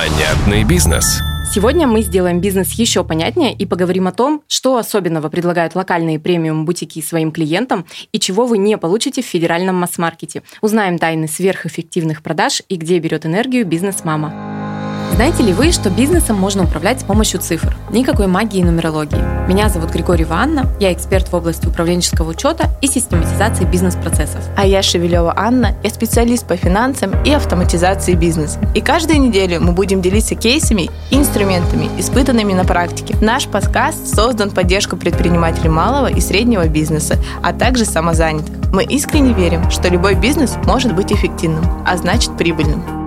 Понятный бизнес. Сегодня мы сделаем бизнес еще понятнее и поговорим о том, что особенного предлагают локальные премиум-бутики своим клиентам и чего вы не получите в федеральном масс-маркете. Узнаем тайны сверхэффективных продаж и где берет энергию бизнес-мама. Знаете ли вы, что бизнесом можно управлять с помощью цифр? Никакой магии и нумерологии. Меня зовут Григорьева Анна, я эксперт в области управленческого учета и систематизации бизнес-процессов. А я Шевелева Анна, я специалист по финансам и автоматизации бизнеса. И каждую неделю мы будем делиться кейсами и инструментами, испытанными на практике. Наш подкаст создан в поддержку предпринимателей малого и среднего бизнеса, а также самозанятых. Мы искренне верим, что любой бизнес может быть эффективным, а значит прибыльным.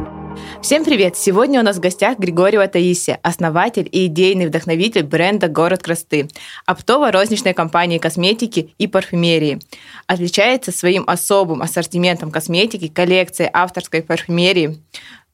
Всем привет! Сегодня у нас в гостях Григорьева Таисия, основатель и идейный вдохновитель бренда «Город красоты», оптово-розничной компании косметики и парфюмерии. Отличается своим особым ассортиментом косметики, коллекцией авторской парфюмерии,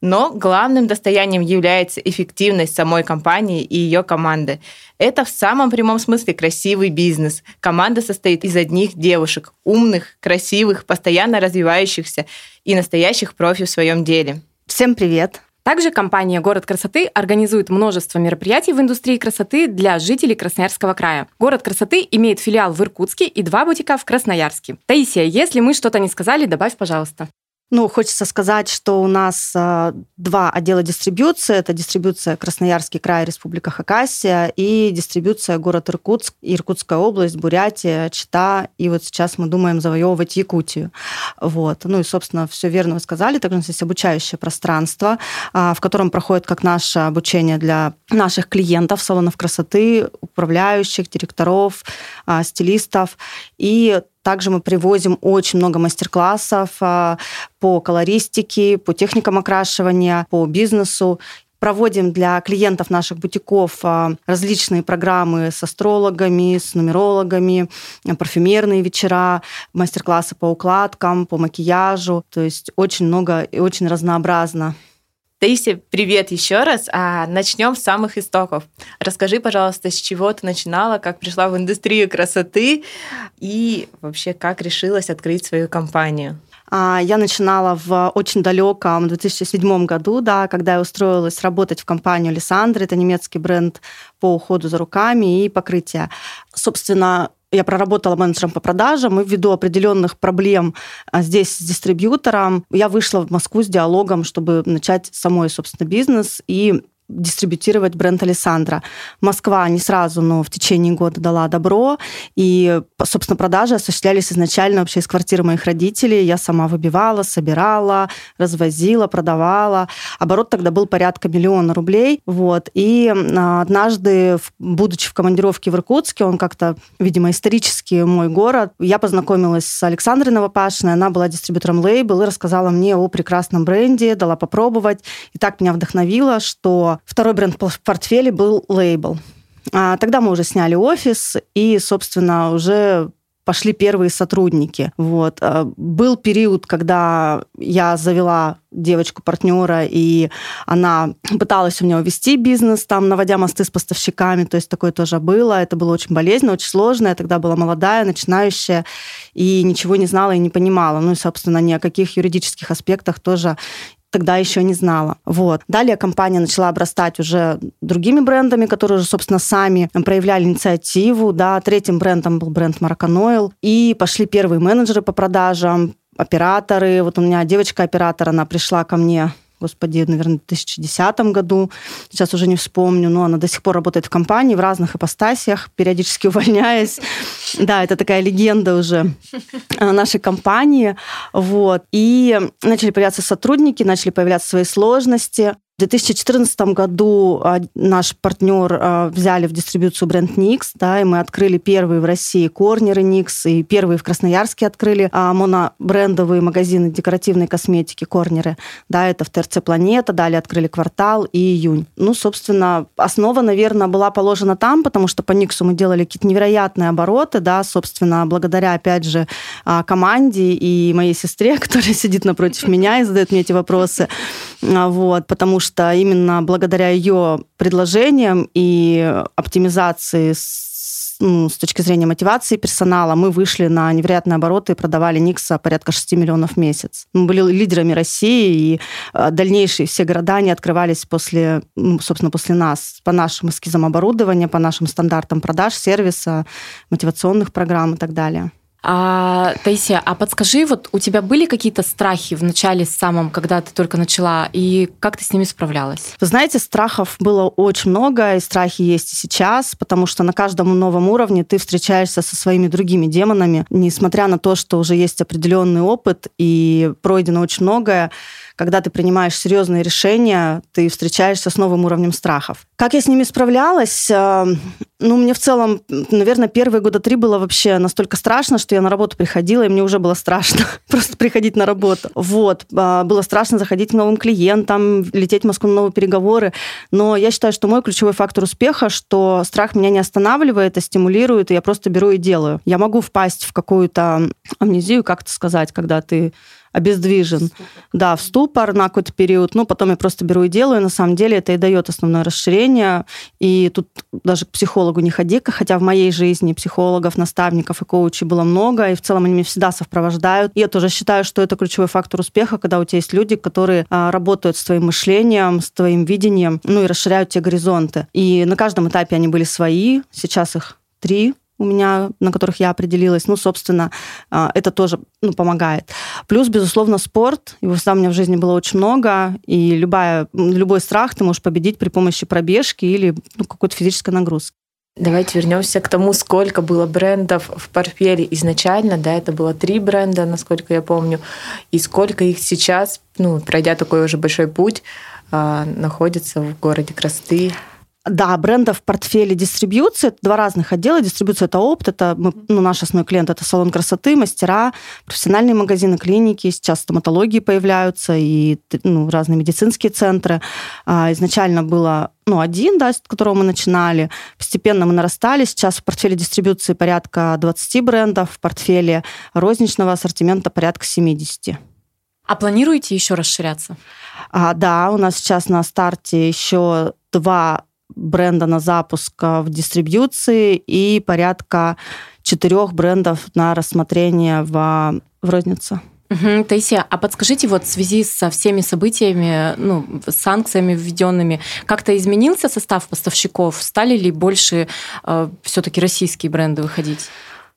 но главным достоянием является эффективность самой компании и ее команды. Это в самом прямом смысле красивый бизнес. Команда состоит из одних девушек, умных, красивых, постоянно развивающихся и настоящих профи в своем деле. Всем привет! Также компания «Город красоты» организует множество мероприятий в индустрии красоты для жителей Красноярского края. «Город красоты» имеет филиал в Иркутске и два бутика в Красноярске. Таисия, если мы что-то не сказали, добавь, пожалуйста. Ну, хочется сказать, что у нас э, два отдела дистрибьюции. Это дистрибьюция Красноярский край, Республика Хакасия и дистрибьюция город Иркутск, Иркутская область, Бурятия, Чита. И вот сейчас мы думаем завоевывать Якутию. Вот. Ну и, собственно, все верно вы сказали. Также у нас есть обучающее пространство, э, в котором проходит как наше обучение для наших клиентов, салонов красоты, управляющих, директоров, э, стилистов. И также мы привозим очень много мастер-классов а, по колористике, по техникам окрашивания, по бизнесу проводим для клиентов наших бутиков а, различные программы с астрологами, с нумерологами, парфюмерные вечера, мастер-классы по укладкам, по макияжу. То есть очень много и очень разнообразно. Таисия, привет еще раз. А начнем с самых истоков. Расскажи, пожалуйста, с чего ты начинала, как пришла в индустрию красоты и вообще как решилась открыть свою компанию. А, я начинала в очень далеком 2007 году, да, когда я устроилась работать в компанию Лиссандра. Это немецкий бренд по уходу за руками и покрытия. Собственно, я проработала менеджером по продажам, и ввиду определенных проблем а, здесь с дистрибьютором я вышла в Москву с диалогом, чтобы начать самой, собственно, бизнес. И дистрибутировать бренд Александра. Москва не сразу, но в течение года дала добро. И, собственно, продажи осуществлялись изначально вообще из квартиры моих родителей. Я сама выбивала, собирала, развозила, продавала. Оборот тогда был порядка миллиона рублей. Вот. И а, однажды, будучи в командировке в Иркутске, он как-то, видимо, исторический мой город, я познакомилась с Александрой Новопашиной. Она была дистрибьютором лейбл и рассказала мне о прекрасном бренде, дала попробовать. И так меня вдохновило, что Второй бренд в портфеле был лейбл. А тогда мы уже сняли офис, и, собственно, уже пошли первые сотрудники. Вот. А, был период, когда я завела девочку-партнера, и она пыталась у меня увести бизнес, там, наводя мосты с поставщиками, то есть такое тоже было. Это было очень болезненно, очень сложно. Я тогда была молодая, начинающая, и ничего не знала и не понимала. Ну и, собственно, ни о каких юридических аспектах тоже тогда еще не знала. Вот. Далее компания начала обрастать уже другими брендами, которые уже, собственно, сами проявляли инициативу. Да. Третьим брендом был бренд Мараканойл. И пошли первые менеджеры по продажам, операторы. Вот у меня девочка-оператор, она пришла ко мне господи, наверное, в 2010 году, сейчас уже не вспомню, но она до сих пор работает в компании в разных ипостасиях, периодически увольняясь. Да, это такая легенда уже э, нашей компании. Вот. И начали появляться сотрудники, начали появляться свои сложности. В 2014 году а, наш партнер а, взяли в дистрибьюцию бренд Nix, да, и мы открыли первые в России корнеры Nix, и первые в Красноярске открыли а, монобрендовые магазины декоративной косметики корнеры. Да, это в ТРЦ «Планета», далее открыли «Квартал» и «Июнь». Ну, собственно, основа, наверное, была положена там, потому что по Никсу мы делали какие-то невероятные обороты, да, собственно, благодаря, опять же, команде и моей сестре, которая сидит напротив меня и задает мне эти вопросы. Вот, потому что что именно благодаря ее предложениям и оптимизации ну, с точки зрения мотивации персонала, мы вышли на невероятные обороты и продавали Никса порядка 6 миллионов в месяц. Мы были лидерами России, и э, дальнейшие все города, они открывались после, ну, собственно, после нас, по нашим эскизам оборудования, по нашим стандартам продаж, сервиса, мотивационных программ и так далее. А, Таисия, а подскажи, вот у тебя были какие-то страхи в начале самом, когда ты только начала, и как ты с ними справлялась? Вы знаете, страхов было очень много, и страхи есть и сейчас, потому что на каждом новом уровне ты встречаешься со своими другими демонами, несмотря на то, что уже есть определенный опыт и пройдено очень многое, когда ты принимаешь серьезные решения, ты встречаешься с новым уровнем страхов. Как я с ними справлялась? Э, ну, мне в целом, наверное, первые года три было вообще настолько страшно, что я на работу приходила, и мне уже было страшно просто приходить на работу. Вот. А, было страшно заходить к новым клиентам, лететь в Москву на новые переговоры. Но я считаю, что мой ключевой фактор успеха, что страх меня не останавливает, а стимулирует, и я просто беру и делаю. Я могу впасть в какую-то амнезию, как это сказать, когда ты обездвижен. Ступор. Да, в ступор на какой-то период. Ну, потом я просто беру и делаю. На самом деле это и дает основное расширение. И тут даже к психологу не ходи, хотя в моей жизни психологов, наставников и коучей было много, и в целом они меня всегда сопровождают. И я тоже считаю, что это ключевой фактор успеха, когда у тебя есть люди, которые а, работают с твоим мышлением, с твоим видением, ну и расширяют те горизонты. И на каждом этапе они были свои. Сейчас их три у меня, на которых я определилась. Ну, собственно, а, это тоже ну, помогает. Плюс, безусловно, спорт. Его всегда у меня в жизни было очень много, и любая, любой страх ты можешь победить при помощи пробежки или ну, какой-то физической нагрузки. Давайте вернемся к тому, сколько было брендов в портфеле изначально. Да, это было три бренда, насколько я помню. И сколько их сейчас, ну, пройдя такой уже большой путь, а, находится в городе Красты. Да, брендов в портфеле дистрибьюции. Это два разных отдела. Дистрибьюция – это опыт, это мы, ну, наш основной клиент – это салон красоты, мастера, профессиональные магазины, клиники. Сейчас стоматологии появляются и ну, разные медицинские центры. А, изначально было ну, один, да, с которого мы начинали. Постепенно мы нарастали. Сейчас в портфеле дистрибьюции порядка 20 брендов, в портфеле розничного ассортимента порядка 70. А планируете еще расширяться? А, да, у нас сейчас на старте еще два бренда на запуск в дистрибьюции и порядка четырех брендов на рассмотрение в, в рознице. Угу, Таисия, а подскажите, вот в связи со всеми событиями, ну, санкциями введенными, как-то изменился состав поставщиков? Стали ли больше э, все-таки российские бренды выходить?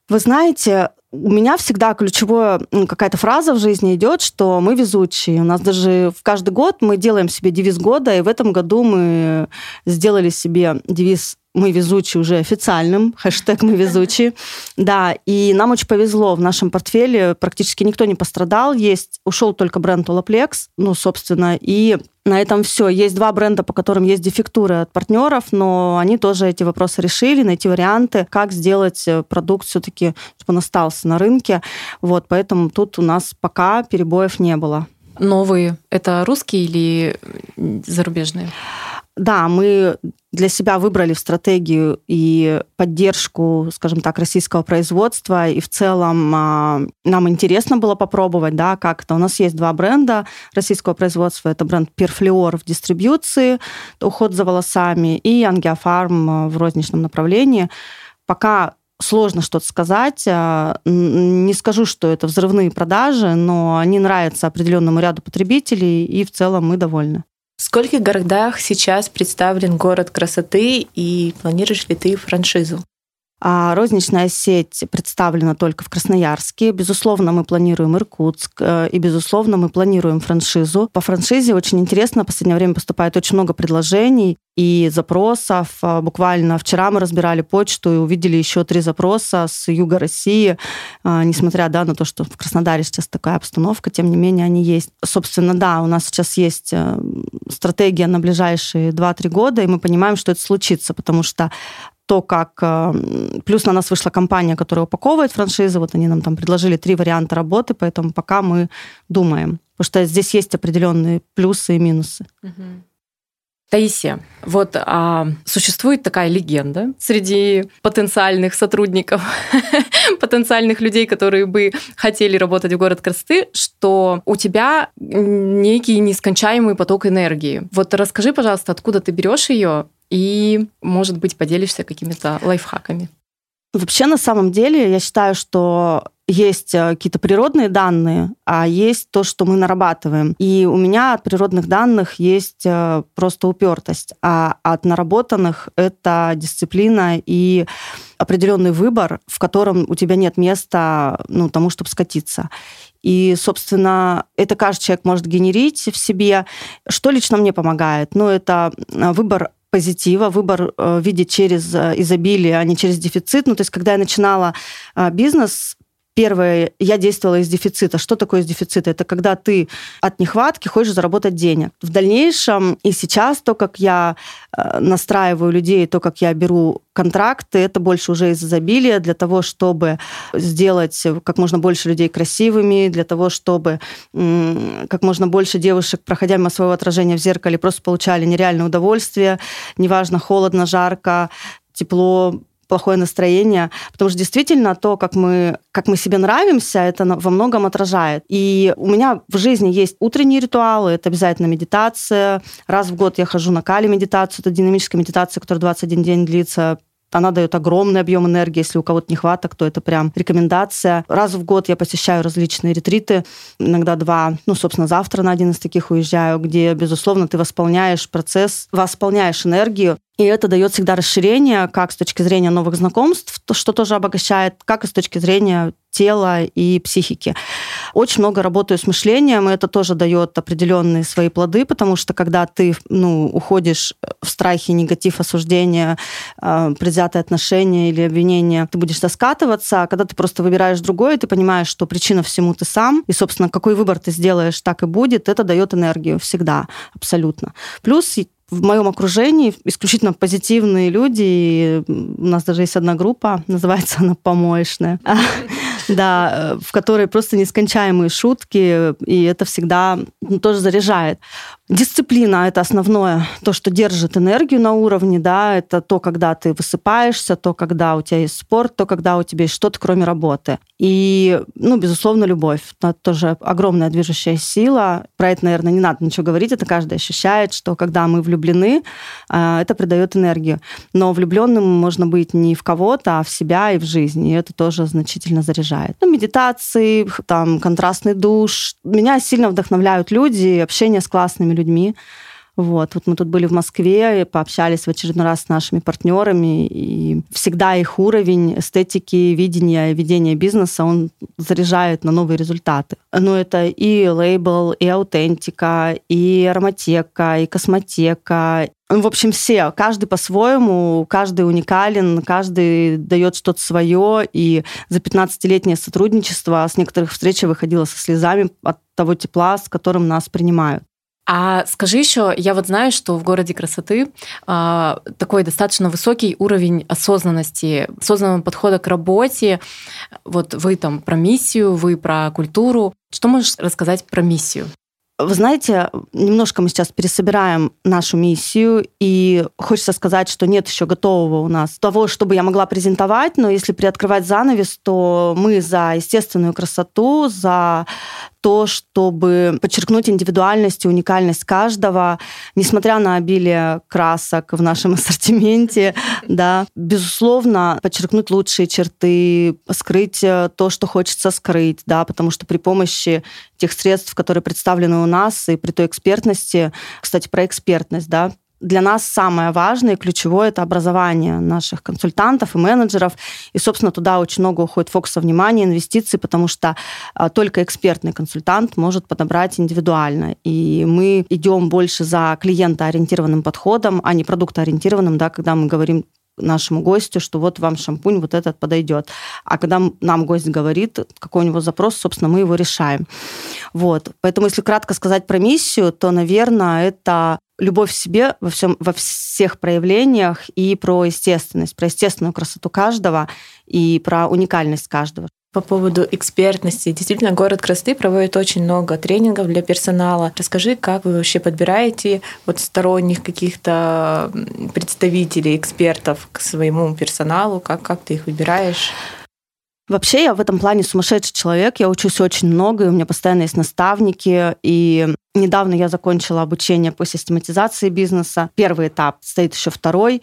Вы знаете, у меня всегда ключевая какая-то фраза в жизни идет, что мы везучие. У нас даже в каждый год мы делаем себе девиз года, и в этом году мы сделали себе девиз мы везучие уже официальным, хэштег мы везучие. Да, и нам очень повезло. В нашем портфеле практически никто не пострадал. Есть, ушел только бренд Olaplex, ну, собственно, и на этом все. Есть два бренда, по которым есть дефектуры от партнеров, но они тоже эти вопросы решили, найти варианты, как сделать э, продукт все-таки, чтобы он остался на рынке. Вот, поэтому тут у нас пока перебоев не было. Новые – это русские или зарубежные? Да, мы для себя выбрали стратегию и поддержку, скажем так, российского производства, и в целом а, нам интересно было попробовать, да, как это. У нас есть два бренда российского производства. Это бренд Perfleor в дистрибьюции, уход за волосами, и Ангиофарм в розничном направлении. Пока сложно что-то сказать. А, не скажу, что это взрывные продажи, но они нравятся определенному ряду потребителей, и в целом мы довольны. В скольких городах сейчас представлен город красоты и планируешь ли ты франшизу? А розничная сеть представлена только в Красноярске. Безусловно, мы планируем Иркутск, э, и, безусловно, мы планируем франшизу. По франшизе очень интересно, в последнее время поступает очень много предложений и запросов. А, буквально вчера мы разбирали почту и увидели еще три запроса с юга России, а, несмотря да, на то, что в Краснодаре сейчас такая обстановка, тем не менее они есть. Собственно, да, у нас сейчас есть э, стратегия на ближайшие 2-3 года, и мы понимаем, что это случится, потому что то, как... Э, плюс на нас вышла компания, которая упаковывает франшизы. Вот они нам там предложили три варианта работы, поэтому пока мы думаем. Потому что здесь есть определенные плюсы и минусы. Таисия, вот а, существует такая легенда среди потенциальных сотрудников, потенциальных людей, которые бы хотели работать в город красоты, что у тебя некий нескончаемый поток энергии. Вот расскажи, пожалуйста, откуда ты берешь ее и, может быть, поделишься какими-то лайфхаками. Вообще, на самом деле, я считаю, что есть э, какие-то природные данные, а есть то, что мы нарабатываем. И у меня от природных данных есть э, просто упертость, а от наработанных это дисциплина и определенный выбор, в котором у тебя нет места ну, тому, чтобы скатиться. И, собственно, это каждый человек может генерить в себе. Что лично мне помогает? Ну, это э, выбор позитива, выбор э, видеть через изобилие, а не через дефицит. Ну, то есть, когда я начинала бизнес, Первое, я действовала из дефицита. Что такое из дефицита? Это когда ты от нехватки хочешь заработать денег. В дальнейшем и сейчас то, как я э, настраиваю людей, то, как я беру контракты, это больше уже из изобилия для того, чтобы сделать как можно больше людей красивыми, для того, чтобы как можно больше девушек, проходя мимо своего отражения в зеркале, просто получали нереальное удовольствие, неважно, холодно, жарко, тепло, плохое настроение, потому что действительно то, как мы, как мы себе нравимся, это во многом отражает. И у меня в жизни есть утренние ритуалы, это обязательно медитация. Раз в год я хожу на кали-медитацию, это динамическая медитация, которая 21 день длится, она дает огромный объем энергии. Если у кого-то нехваток, то это прям рекомендация. Раз в год я посещаю различные ретриты, иногда два. Ну, собственно, завтра на один из таких уезжаю, где, безусловно, ты восполняешь процесс, восполняешь энергию и это дает всегда расширение, как с точки зрения новых знакомств, что тоже обогащает, как и с точки зрения тела и психики. Очень много работаю с мышлением, и это тоже дает определенные свои плоды, потому что когда ты ну, уходишь в страхе, негатив, осуждение, э, предвзятое отношение или обвинение, ты будешь доскатываться, а когда ты просто выбираешь другое, ты понимаешь, что причина всему ты сам, и, собственно, какой выбор ты сделаешь, так и будет, это дает энергию всегда, абсолютно. Плюс в моем окружении исключительно позитивные люди. У нас даже есть одна группа, называется она «Помоечная». Да, в которой просто нескончаемые шутки, и это всегда тоже заряжает. Дисциплина – это основное, то, что держит энергию на уровне, да, это то, когда ты высыпаешься, то, когда у тебя есть спорт, то, когда у тебя есть что-то, кроме работы. И, ну, безусловно, любовь. Это тоже огромная движущая сила. Про это, наверное, не надо ничего говорить, это каждый ощущает, что когда мы влюблены, а, это придает энергию. Но влюбленным можно быть не в кого-то, а в себя и в жизнь, и это тоже значительно заряжает. Ну, медитации, там, контрастный душ. Меня сильно вдохновляют люди, общение с классными людьми. Вот. вот мы тут были в Москве и пообщались в очередной раз с нашими партнерами, и всегда их уровень эстетики, видения, ведения бизнеса, он заряжает на новые результаты. Но это и лейбл, и аутентика, и ароматека, и космотека, ну, в общем, все, каждый по-своему, каждый уникален, каждый дает что-то свое. И за 15-летнее сотрудничество с некоторых встреч я выходила со слезами от того тепла, с которым нас принимают. А скажи еще, я вот знаю, что в городе красоты э, такой достаточно высокий уровень осознанности, осознанного подхода к работе. Вот вы там про миссию, вы про культуру. Что можешь рассказать про миссию? Вы знаете, немножко мы сейчас пересобираем нашу миссию, и хочется сказать, что нет еще готового у нас того, чтобы я могла презентовать, но если приоткрывать занавес, то мы за естественную красоту, за то, чтобы подчеркнуть индивидуальность и уникальность каждого, несмотря на обилие красок в нашем ассортименте, да, безусловно, подчеркнуть лучшие черты, скрыть э, то, что хочется скрыть, да, потому что при помощи тех средств, которые представлены у нас, и при той экспертности, кстати, про экспертность, да, для нас самое важное и ключевое – это образование наших консультантов и менеджеров. И, собственно, туда очень много уходит фокуса внимания, инвестиций, потому что а, только экспертный консультант может подобрать индивидуально. И мы идем больше за клиентоориентированным подходом, а не продуктоориентированным, да, когда мы говорим нашему гостю, что вот вам шампунь вот этот подойдет. А когда нам гость говорит, какой у него запрос, собственно, мы его решаем. Вот. Поэтому, если кратко сказать про миссию, то, наверное, это любовь к себе во, всем, во всех проявлениях и про естественность, про естественную красоту каждого и про уникальность каждого. По поводу экспертности. Действительно, город красоты проводит очень много тренингов для персонала. Расскажи, как вы вообще подбираете вот сторонних каких-то представителей, экспертов к своему персоналу? Как, как ты их выбираешь? Вообще я в этом плане сумасшедший человек, я учусь очень много, и у меня постоянно есть наставники, и недавно я закончила обучение по систематизации бизнеса. Первый этап, стоит еще второй,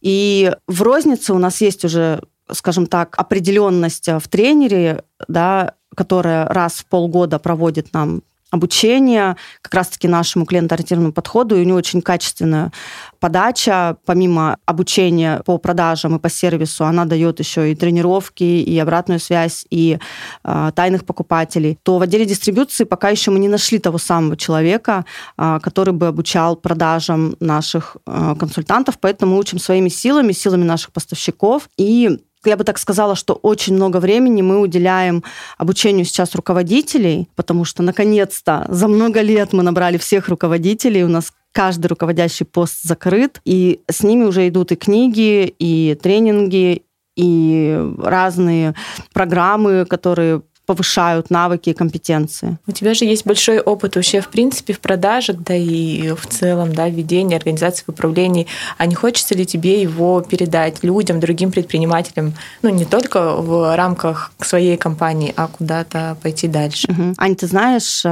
и в рознице у нас есть уже скажем так, определенность в тренере, да, которая раз в полгода проводит нам обучение как раз-таки нашему клиентоориентированному подходу, и у него очень качественная подача, помимо обучения по продажам и по сервису, она дает еще и тренировки, и обратную связь, и э, тайных покупателей, то в отделе дистрибуции пока еще мы не нашли того самого человека, э, который бы обучал продажам наших э, консультантов, поэтому мы учим своими силами, силами наших поставщиков, и я бы так сказала, что очень много времени мы уделяем обучению сейчас руководителей, потому что, наконец-то, за много лет мы набрали всех руководителей, у нас каждый руководящий пост закрыт, и с ними уже идут и книги, и тренинги, и разные программы, которые повышают навыки и компетенции. У тебя же есть большой опыт вообще, в принципе, в продажах, да и в целом, да, ведении организации в управлении. А не хочется ли тебе его передать людям, другим предпринимателям, ну, не только в рамках своей компании, а куда-то пойти дальше? Угу. Аня, ты знаешь,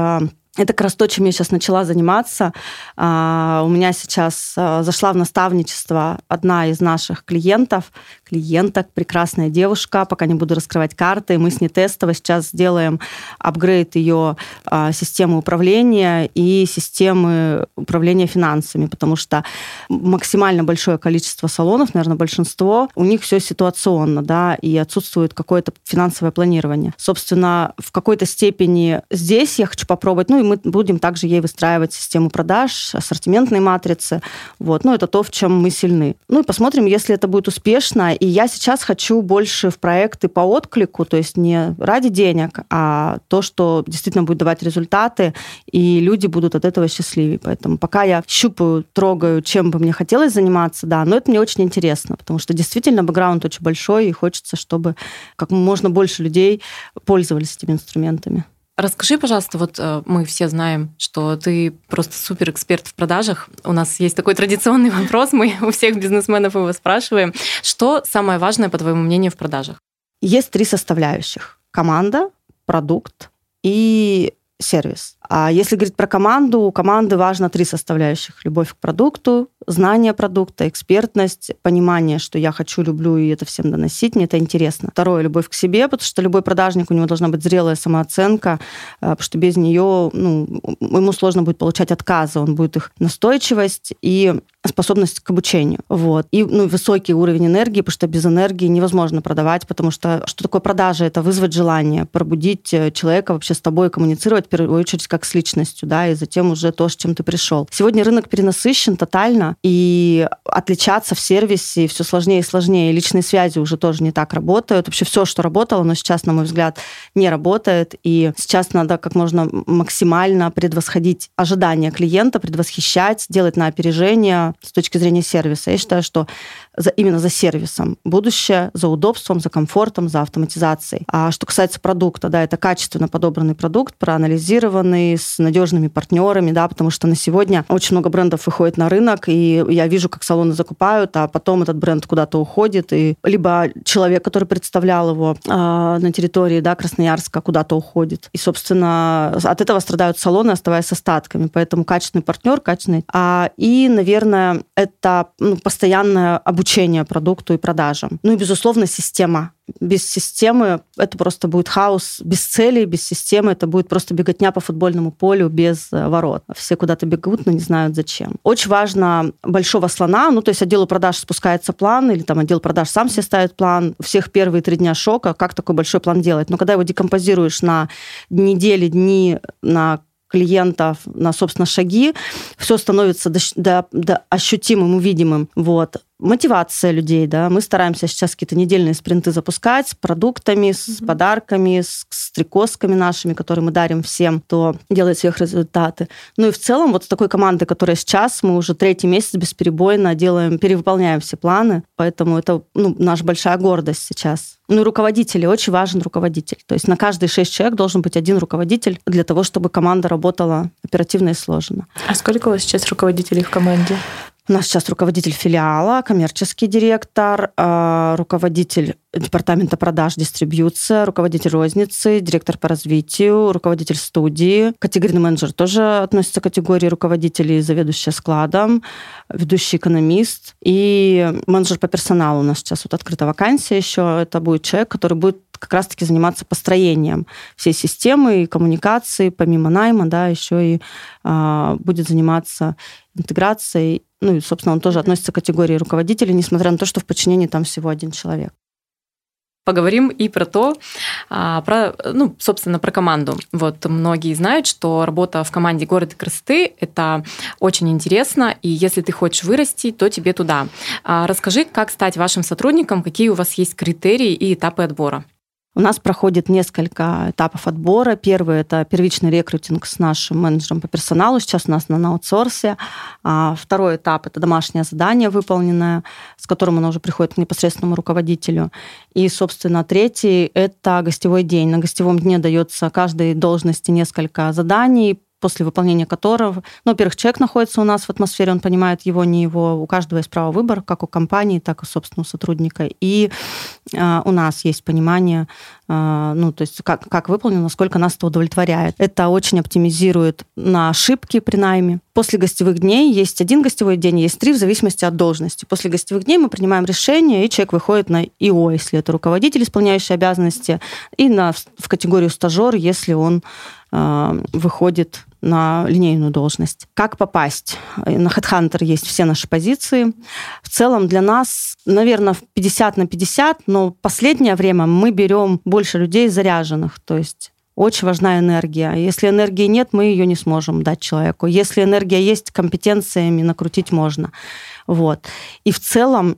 это как раз то, чем я сейчас начала заниматься. А, у меня сейчас а, зашла в наставничество одна из наших клиентов, клиенток, прекрасная девушка, пока не буду раскрывать карты. Мы с ней тестово сейчас сделаем апгрейд ее а, системы управления и системы управления финансами, потому что максимально большое количество салонов, наверное, большинство, у них все ситуационно, да, и отсутствует какое-то финансовое планирование. Собственно, в какой-то степени здесь я хочу попробовать, ну и мы будем также ей выстраивать систему продаж, ассортиментные матрицы, вот, ну это то, в чем мы сильны. Ну и посмотрим, если это будет успешно, и я сейчас хочу больше в проекты по отклику, то есть не ради денег, а то, что действительно будет давать результаты, и люди будут от этого счастливее. Поэтому пока я щупаю, трогаю, чем бы мне хотелось заниматься, да, но это мне очень интересно, потому что действительно бэкграунд очень большой, и хочется, чтобы как можно больше людей пользовались этими инструментами. Расскажи, пожалуйста, вот э, мы все знаем, что ты просто супер эксперт в продажах. У нас есть такой традиционный вопрос, мы у всех бизнесменов его спрашиваем. Что самое важное, по твоему мнению, в продажах? Есть три составляющих. Команда, продукт и сервис. А если говорить про команду, у команды важно три составляющих. Любовь к продукту, знание продукта, экспертность, понимание, что я хочу, люблю, и это всем доносить, мне это интересно. Второе, любовь к себе, потому что любой продажник, у него должна быть зрелая самооценка, э, потому что без нее ну, ему сложно будет получать отказы, он будет их настойчивость и способность к обучению. Вот. И ну, высокий уровень энергии, потому что без энергии невозможно продавать, потому что что такое продажа? Это вызвать желание, пробудить э, человека вообще с тобой коммуницировать, в первую очередь, как с личностью, да, и затем уже то, с чем ты пришел. Сегодня рынок перенасыщен тотально, и отличаться в сервисе все сложнее и сложнее. Личные связи уже тоже не так работают. Вообще все, что работало, но сейчас, на мой взгляд, не работает. И сейчас надо как можно максимально предвосходить ожидания клиента, предвосхищать, делать на опережение с точки зрения сервиса. Я считаю, что за, именно за сервисом будущее, за удобством, за комфортом, за автоматизацией. А что касается продукта, да, это качественно подобранный продукт, проанализированный, с надежными партнерами, да, потому что на сегодня очень много брендов выходит на рынок, и я вижу, как салоны закупают, а потом этот бренд куда-то уходит, и либо человек, который представлял его э, на территории да, Красноярска, куда-то уходит. И, собственно, от этого страдают салоны, оставаясь с остатками. Поэтому качественный партнер, качественный. А, и, наверное, это ну, постоянное обучение продукту и продажам. Ну и, безусловно, система без системы это просто будет хаос, без цели, без системы это будет просто беготня по футбольному полю без э, ворот. Все куда-то бегут, но не знают зачем. Очень важно большого слона, ну то есть отделу продаж спускается план, или там отдел продаж сам себе ставит план. Всех первые три дня шока, как такой большой план делать. Но когда его декомпозируешь на недели, дни, на клиентов на, собственно, шаги, все становится до, до, до ощутимым, увидимым. Вот мотивация людей, да, мы стараемся сейчас какие-то недельные спринты запускать с продуктами, с mm-hmm. подарками, с стрекозками нашими, которые мы дарим всем, кто делает сверхрезультаты. Ну и в целом вот с такой командой, которая сейчас, мы уже третий месяц бесперебойно делаем, перевыполняем все планы, поэтому это ну, наша большая гордость сейчас. Ну и руководители, очень важен руководитель. То есть на каждые шесть человек должен быть один руководитель для того, чтобы команда работала оперативно и сложно. А сколько у вас сейчас руководителей в команде? У нас сейчас руководитель филиала, коммерческий директор, э, руководитель департамента продаж, дистрибьюция, руководитель розницы, директор по развитию, руководитель студии. Категорийный менеджер тоже относится к категории руководителей, заведующая складом, ведущий экономист и менеджер по персоналу. У нас сейчас вот открыта вакансия еще. Это будет человек, который будет как раз-таки заниматься построением всей системы и коммуникации, помимо найма, да, еще и э, будет заниматься интеграцией. Ну и, собственно, он тоже относится к категории руководителей, несмотря на то, что в подчинении там всего один человек поговорим и про то, а, про, ну, собственно, про команду. Вот многие знают, что работа в команде города красоты – это очень интересно, и если ты хочешь вырасти, то тебе туда. А, расскажи, как стать вашим сотрудником, какие у вас есть критерии и этапы отбора. У нас проходит несколько этапов отбора. Первый – это первичный рекрутинг с нашим менеджером по персоналу. Сейчас у нас на аутсорсе. А второй этап – это домашнее задание выполненное, с которым оно уже приходит к непосредственному руководителю. И, собственно, третий – это гостевой день. На гостевом дне дается каждой должности несколько заданий, после выполнения которого, ну, во-первых, человек находится у нас в атмосфере, он понимает его, не его, у каждого есть право выбора, как у компании, так и, собственно, у сотрудника. И э, у нас есть понимание, э, ну, то есть как, как выполнено, насколько нас это удовлетворяет. Это очень оптимизирует на ошибки при найме. После гостевых дней есть один гостевой день, есть три, в зависимости от должности. После гостевых дней мы принимаем решение, и человек выходит на ИО, если это руководитель, исполняющий обязанности, и на, в категорию стажер, если он выходит на линейную должность. Как попасть? На HeadHunter есть все наши позиции. В целом для нас, наверное, 50 на 50, но последнее время мы берем больше людей заряженных, то есть очень важна энергия. Если энергии нет, мы ее не сможем дать человеку. Если энергия есть, компетенциями накрутить можно. Вот. И в целом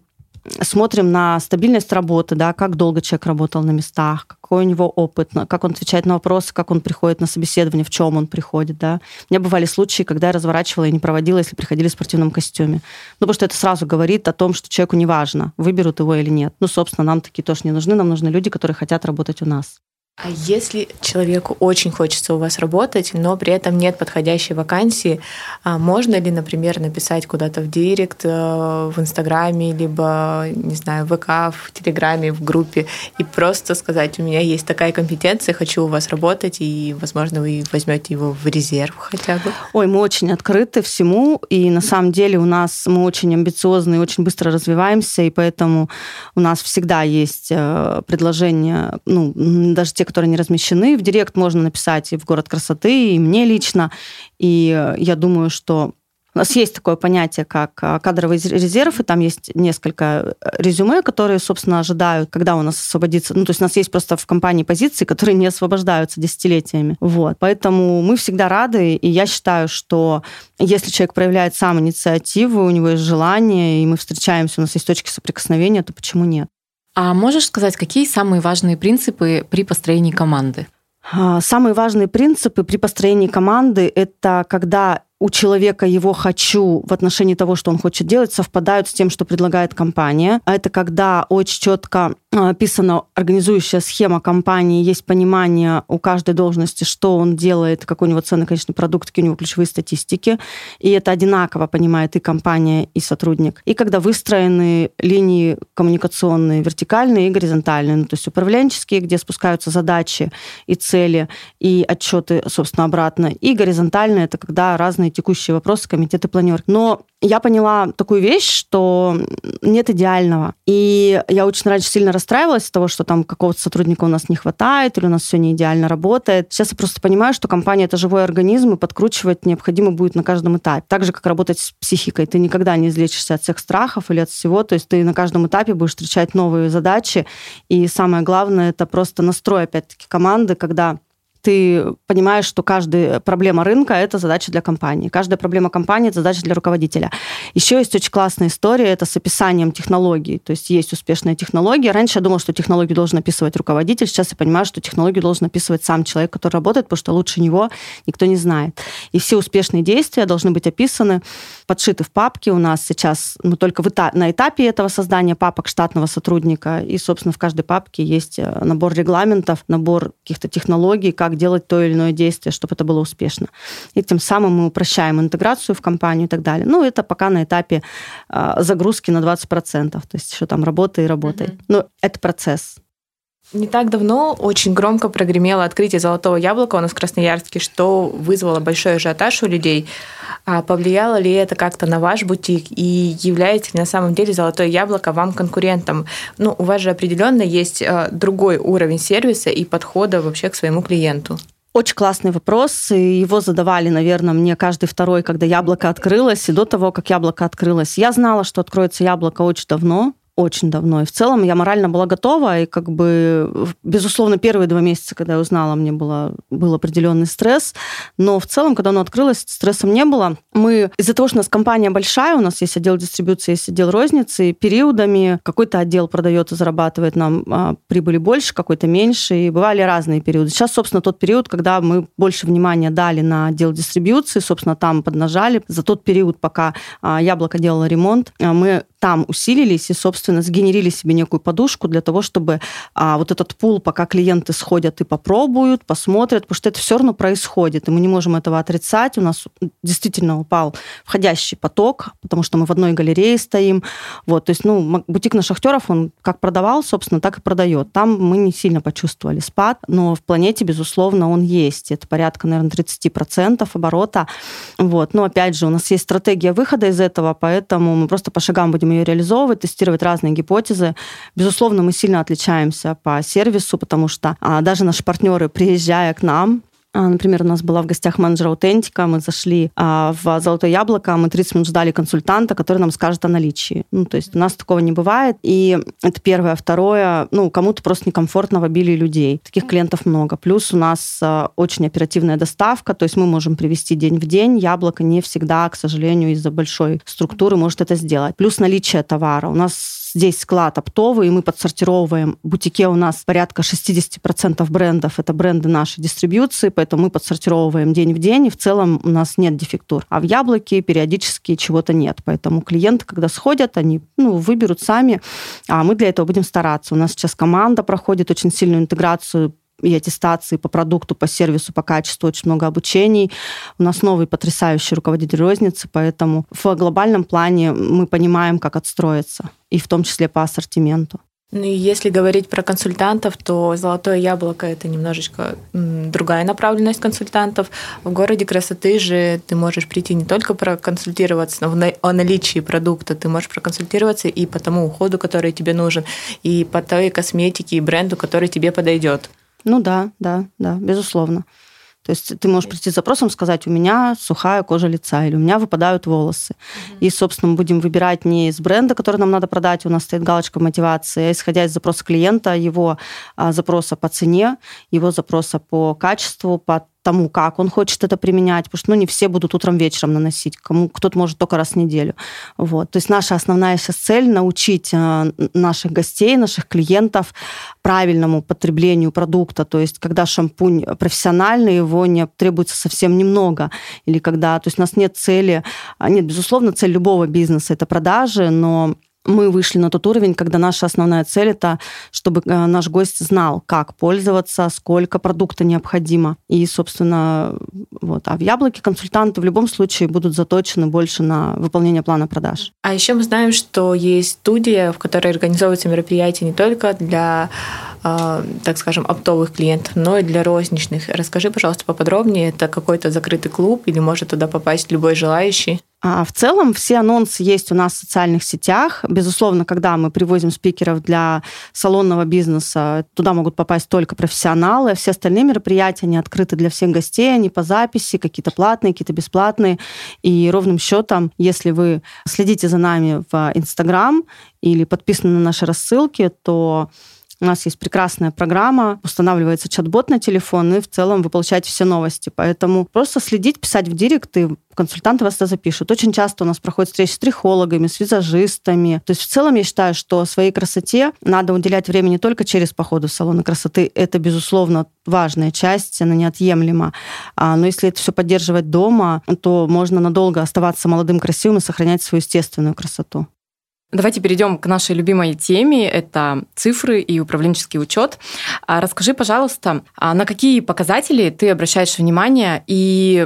смотрим на стабильность работы, да, как долго человек работал на местах, какой у него опыт, как он отвечает на вопросы, как он приходит на собеседование, в чем он приходит. Да. У меня бывали случаи, когда я разворачивала и не проводила, если приходили в спортивном костюме. Ну, потому что это сразу говорит о том, что человеку не важно, выберут его или нет. Ну, собственно, нам такие тоже не нужны, нам нужны люди, которые хотят работать у нас. А если человеку очень хочется у вас работать, но при этом нет подходящей вакансии, а можно ли, например, написать куда-то в директ, э, в Инстаграме, либо, не знаю, в ВК, в Телеграме, в группе, и просто сказать, у меня есть такая компетенция, хочу у вас работать, и, возможно, вы возьмете его в резерв хотя бы? Ой, мы очень открыты всему, и на самом деле у нас мы очень амбициозны и очень быстро развиваемся, и поэтому у нас всегда есть э, предложения, ну, даже те, которые не размещены. В директ можно написать и в город красоты, и мне лично. И я думаю, что у нас есть такое понятие, как а, кадровый резерв, и там есть несколько резюме, которые, собственно, ожидают, когда у нас освободится. Ну, то есть у нас есть просто в компании позиции, которые не освобождаются десятилетиями. Вот. Поэтому мы всегда рады, и я считаю, что если человек проявляет сам инициативу, у него есть желание, и мы встречаемся, у нас есть точки соприкосновения, то почему нет? А можешь сказать, какие самые важные принципы при построении команды? А, самые важные принципы при построении команды – это когда у человека его «хочу» в отношении того, что он хочет делать, совпадают с тем, что предлагает компания. А это когда очень четко описана организующая схема компании, есть понимание у каждой должности, что он делает, какой у него ценный конечный продукт, какие у него ключевые статистики. И это одинаково понимает и компания, и сотрудник. И когда выстроены линии коммуникационные, вертикальные и горизонтальные, ну, то есть управленческие, где спускаются задачи и цели, и отчеты, собственно, обратно. И горизонтальные, это когда разные текущие вопросы комитеты планировки. Но я поняла такую вещь, что нет идеального. И я очень раньше сильно расстраивалась от того, что там какого-то сотрудника у нас не хватает, или у нас все не идеально работает. Сейчас я просто понимаю, что компания это живой организм, и подкручивать необходимо будет на каждом этапе. Так же, как работать с психикой. Ты никогда не излечишься от всех страхов или от всего. То есть ты на каждом этапе будешь встречать новые задачи. И самое главное, это просто настрой, опять-таки, команды, когда ты понимаешь, что каждая проблема рынка – это задача для компании. Каждая проблема компании – это задача для руководителя. Еще есть очень классная история, это с описанием технологий. То есть есть успешная технология. Раньше я думала, что технологию должен описывать руководитель. Сейчас я понимаю, что технологию должен описывать сам человек, который работает, потому что лучше него никто не знает. И все успешные действия должны быть описаны, подшиты в папке. У нас сейчас мы только в этап, на этапе этого создания папок штатного сотрудника. И, собственно, в каждой папке есть э, набор регламентов, набор каких-то технологий, как как делать то или иное действие, чтобы это было успешно. И тем самым мы упрощаем интеграцию в компанию и так далее. Ну, это пока на этапе э, загрузки на 20%, то есть еще там работай и работай. Mm-hmm. Но это процесс. Не так давно очень громко прогремело открытие золотого яблока у нас в Красноярске, что вызвало большой ажиотаж у людей. А повлияло ли это как-то на ваш бутик и является ли на самом деле золотое яблоко вам конкурентом? Ну, у вас же определенно есть э, другой уровень сервиса и подхода вообще к своему клиенту. Очень классный вопрос. И его задавали, наверное, мне каждый второй, когда яблоко открылось, и до того, как яблоко открылось. Я знала, что откроется яблоко очень давно очень давно. И в целом я морально была готова, и как бы, безусловно, первые два месяца, когда я узнала, мне было, был определенный стресс, но в целом, когда оно открылось, стрессом не было. Мы, из-за того, что у нас компания большая, у нас есть отдел дистрибуции, есть отдел розницы, периодами какой-то отдел продает и зарабатывает нам а, прибыли больше, какой-то меньше, и бывали разные периоды. Сейчас, собственно, тот период, когда мы больше внимания дали на отдел дистрибуции, собственно, там поднажали. За тот период, пока а, Яблоко делало ремонт, а, мы там усилились и, собственно, сгенерили себе некую подушку для того, чтобы а, вот этот пул, пока клиенты сходят и попробуют, посмотрят, потому что это все равно происходит, и мы не можем этого отрицать. У нас действительно упал входящий поток, потому что мы в одной галерее стоим. Вот, то есть, ну, бутик на шахтеров, он как продавал, собственно, так и продает. Там мы не сильно почувствовали спад, но в планете, безусловно, он есть. Это порядка, наверное, 30% оборота. Вот. Но опять же, у нас есть стратегия выхода из этого, поэтому мы просто по шагам будем ее реализовывать, тестировать разные гипотезы. Безусловно, мы сильно отличаемся по сервису, потому что а, даже наши партнеры, приезжая к нам, Например, у нас была в гостях менеджер аутентика, мы зашли а, в «Золотое яблоко», мы 30 минут ждали консультанта, который нам скажет о наличии. Ну, то есть у нас такого не бывает. И это первое. Второе, ну, кому-то просто некомфортно в обилии людей. Таких клиентов много. Плюс у нас а, очень оперативная доставка, то есть мы можем привести день в день. Яблоко не всегда, к сожалению, из-за большой структуры может это сделать. Плюс наличие товара. У нас здесь склад оптовый, и мы подсортировываем. В бутике у нас порядка 60% брендов, это бренды нашей дистрибьюции, поэтому мы подсортировываем день в день, и в целом у нас нет дефектур. А в яблоке периодически чего-то нет, поэтому клиенты, когда сходят, они ну, выберут сами, а мы для этого будем стараться. У нас сейчас команда проходит очень сильную интеграцию и аттестации по продукту, по сервису, по качеству, очень много обучений. У нас новый потрясающий руководитель розницы, поэтому в глобальном плане мы понимаем, как отстроиться, и в том числе по ассортименту. Ну и если говорить про консультантов, то «Золотое яблоко» — это немножечко другая направленность консультантов. В городе красоты же ты можешь прийти не только проконсультироваться о наличии продукта, ты можешь проконсультироваться и по тому уходу, который тебе нужен, и по той косметике и бренду, который тебе подойдет. Ну да, да, да, безусловно. То есть ты можешь прийти с запросом, сказать, у меня сухая кожа лица или у меня выпадают волосы. Mm-hmm. И, собственно, мы будем выбирать не из бренда, который нам надо продать, у нас стоит галочка мотивации, а исходя из запроса клиента, его а, запроса по цене, его запроса по качеству, по тому, как он хочет это применять, потому что ну, не все будут утром вечером наносить, кому кто-то может только раз в неделю. Вот. То есть наша основная сейчас цель научить э, наших гостей, наших клиентов правильному потреблению продукта. То есть когда шампунь профессиональный, его не требуется совсем немного. Или когда, то есть у нас нет цели, а, нет, безусловно, цель любого бизнеса это продажи, но мы вышли на тот уровень, когда наша основная цель это, чтобы э, наш гость знал, как пользоваться, сколько продукта необходимо. И, собственно, вот. А в яблоке консультанты в любом случае будут заточены больше на выполнение плана продаж. А еще мы знаем, что есть студия, в которой организовываются мероприятия не только для э, так скажем, оптовых клиентов, но и для розничных. Расскажи, пожалуйста, поподробнее, это какой-то закрытый клуб или может туда попасть любой желающий? А в целом все анонсы есть у нас в социальных сетях. Безусловно, когда мы привозим спикеров для салонного бизнеса, туда могут попасть только профессионалы. Все остальные мероприятия, они открыты для всех гостей, они по записи, какие-то платные, какие-то бесплатные. И ровным счетом, если вы следите за нами в Инстаграм или подписаны на наши рассылки, то у нас есть прекрасная программа, устанавливается чат-бот на телефон, и в целом вы получаете все новости. Поэтому просто следить, писать в директ, и консультанты вас это запишут. Очень часто у нас проходят встречи с трихологами, с визажистами. То есть в целом я считаю, что своей красоте надо уделять время не только через походы в салоны красоты. Это, безусловно, важная часть, она неотъемлема. А, но если это все поддерживать дома, то можно надолго оставаться молодым, красивым и сохранять свою естественную красоту. Давайте перейдем к нашей любимой теме. Это цифры и управленческий учет. А расскажи, пожалуйста, а на какие показатели ты обращаешь внимание и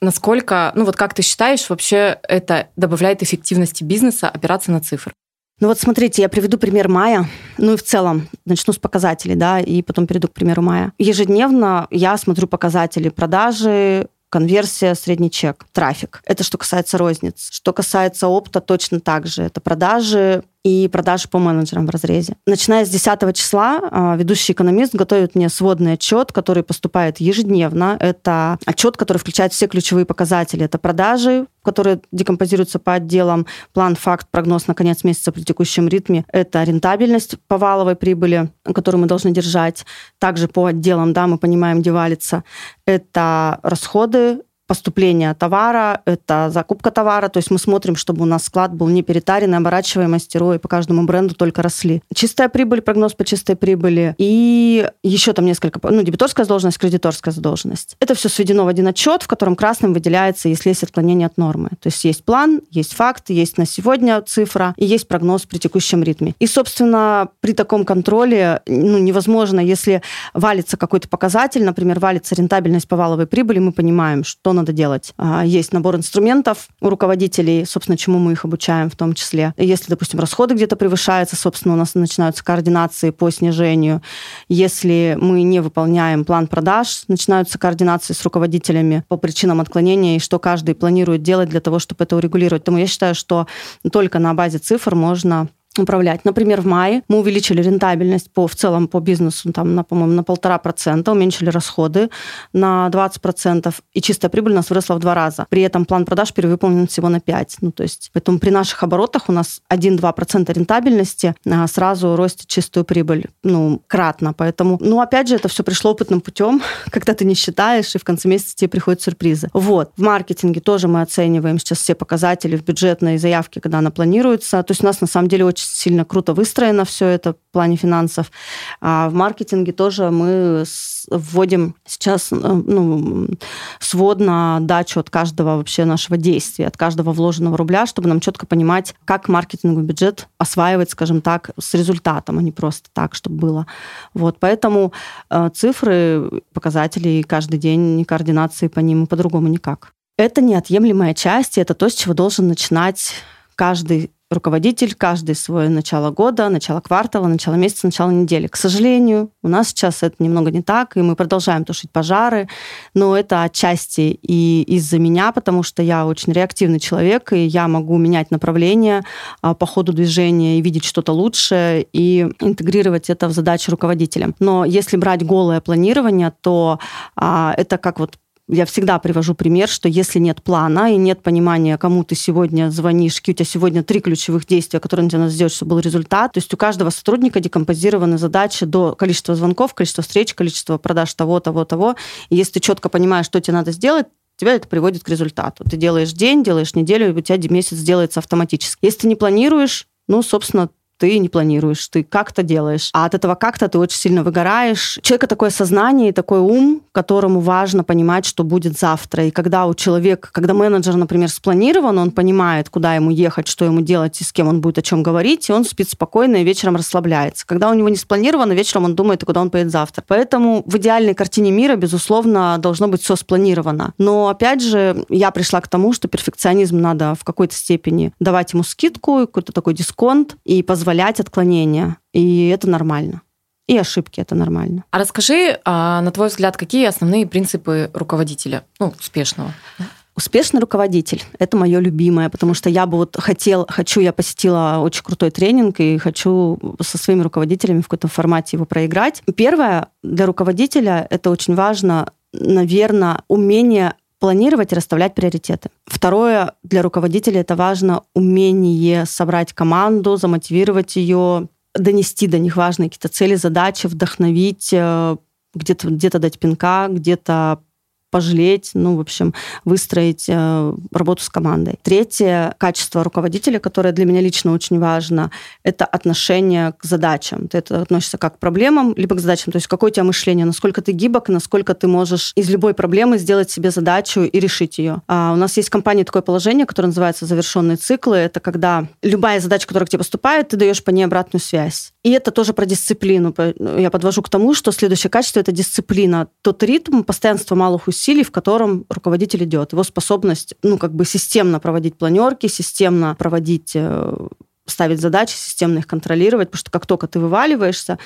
насколько, ну вот как ты считаешь, вообще это добавляет эффективности бизнеса опираться на цифры? Ну вот смотрите, я приведу пример мая, ну и в целом начну с показателей, да, и потом перейду к примеру мая. Ежедневно я смотрю показатели продажи, конверсия, средний чек, трафик. Это что касается розниц. Что касается опта, точно так же. Это продажи, и продажи по менеджерам в разрезе. Начиная с 10 числа а, ведущий экономист готовит мне сводный отчет, который поступает ежедневно. Это отчет, который включает все ключевые показатели. Это продажи, которые декомпозируются по отделам, план, факт, прогноз на конец месяца при текущем ритме. Это рентабельность по валовой прибыли, которую мы должны держать. Также по отделам, да, мы понимаем, где валится. Это расходы, поступления товара, это закупка товара, то есть мы смотрим, чтобы у нас склад был не перетаренный, оборачиваемость ROI по каждому бренду только росли. Чистая прибыль, прогноз по чистой прибыли и еще там несколько, ну, дебиторская задолженность, кредиторская задолженность. Это все сведено в один отчет, в котором красным выделяется, если есть отклонение от нормы. То есть есть план, есть факт, есть на сегодня цифра и есть прогноз при текущем ритме. И, собственно, при таком контроле ну, невозможно, если валится какой-то показатель, например, валится рентабельность по валовой прибыли, мы понимаем, что надо делать. А, есть набор инструментов у руководителей, собственно, чему мы их обучаем в том числе. Если, допустим, расходы где-то превышаются, собственно, у нас начинаются координации по снижению. Если мы не выполняем план продаж, начинаются координации с руководителями по причинам отклонения и что каждый планирует делать для того, чтобы это урегулировать. Поэтому я считаю, что только на базе цифр можно управлять. Например, в мае мы увеличили рентабельность по, в целом по бизнесу там, на, по-моему, на полтора процента, уменьшили расходы на 20 процентов, и чистая прибыль у нас выросла в два раза. При этом план продаж перевыполнен всего на 5. Ну, то есть, поэтому при наших оборотах у нас 1-2 процента рентабельности а сразу ростит чистую прибыль, ну, кратно. Поэтому, ну, опять же, это все пришло опытным путем, когда ты не считаешь, и в конце месяца тебе приходят сюрпризы. Вот. В маркетинге тоже мы оцениваем сейчас все показатели в бюджетной заявке, когда она планируется. То есть у нас на самом деле очень сильно круто выстроено все это в плане финансов. А в маркетинге тоже мы вводим сейчас э, ну, свод на дачу от каждого вообще нашего действия, от каждого вложенного рубля, чтобы нам четко понимать, как маркетинговый бюджет осваивать, скажем так, с результатом, а не просто так, чтобы было. Вот, поэтому э, цифры, показатели каждый день, координации по ним по-другому никак. Это неотъемлемая часть, и это то, с чего должен начинать каждый руководитель каждый свое начало года, начало квартала, начало месяца, начало недели. К сожалению, у нас сейчас это немного не так, и мы продолжаем тушить пожары, но это отчасти и из-за меня, потому что я очень реактивный человек, и я могу менять направление а, по ходу движения и видеть что-то лучшее, и интегрировать это в задачи руководителя. Но если брать голое планирование, то а, это как вот я всегда привожу пример, что если нет плана и нет понимания, кому ты сегодня звонишь, какие у тебя сегодня три ключевых действия, которые тебе надо сделать, чтобы был результат, то есть у каждого сотрудника декомпозированы задачи до количества звонков, количества встреч, количества продаж того, того, того. И если ты четко понимаешь, что тебе надо сделать, тебя это приводит к результату. Ты делаешь день, делаешь неделю, и у тебя месяц делается автоматически. Если ты не планируешь, ну, собственно, ты не планируешь, ты как-то делаешь. А от этого как-то ты очень сильно выгораешь. Человека такое сознание и такой ум, которому важно понимать, что будет завтра. И когда у человека, когда менеджер, например, спланирован, он понимает, куда ему ехать, что ему делать и с кем он будет о чем говорить, и он спит спокойно и вечером расслабляется. Когда у него не спланировано, вечером он думает, куда он поедет завтра. Поэтому в идеальной картине мира, безусловно, должно быть все спланировано. Но, опять же, я пришла к тому, что перфекционизм надо в какой-то степени давать ему скидку, какой-то такой дисконт и позволять позволять отклонения. И это нормально. И ошибки это нормально. А расскажи, а, на твой взгляд, какие основные принципы руководителя, ну, успешного? Успешный руководитель – это мое любимое, потому что я бы вот хотел, хочу, я посетила очень крутой тренинг и хочу со своими руководителями в каком-то формате его проиграть. Первое, для руководителя это очень важно, наверное, умение планировать и расставлять приоритеты. Второе, для руководителя это важно умение собрать команду, замотивировать ее, донести до них важные какие-то цели, задачи, вдохновить, э, где-то где дать пинка, где-то пожалеть, ну, в общем, выстроить э, работу с командой. Третье качество руководителя, которое для меня лично очень важно, это отношение к задачам. Ты это относишься как к проблемам, либо к задачам. То есть какое у тебя мышление, насколько ты гибок, насколько ты можешь из любой проблемы сделать себе задачу и решить ее. А у нас есть в компании такое положение, которое называется завершенные циклы. Это когда любая задача, которая к тебе поступает, ты даешь по ней обратную связь. И это тоже про дисциплину. Я подвожу к тому, что следующее качество – это дисциплина. Тот ритм, постоянство малых усилий, усилий, в котором руководитель идет. Его способность, ну, как бы системно проводить планерки, системно проводить э, ставить задачи, системно их контролировать, потому что как только ты вываливаешься,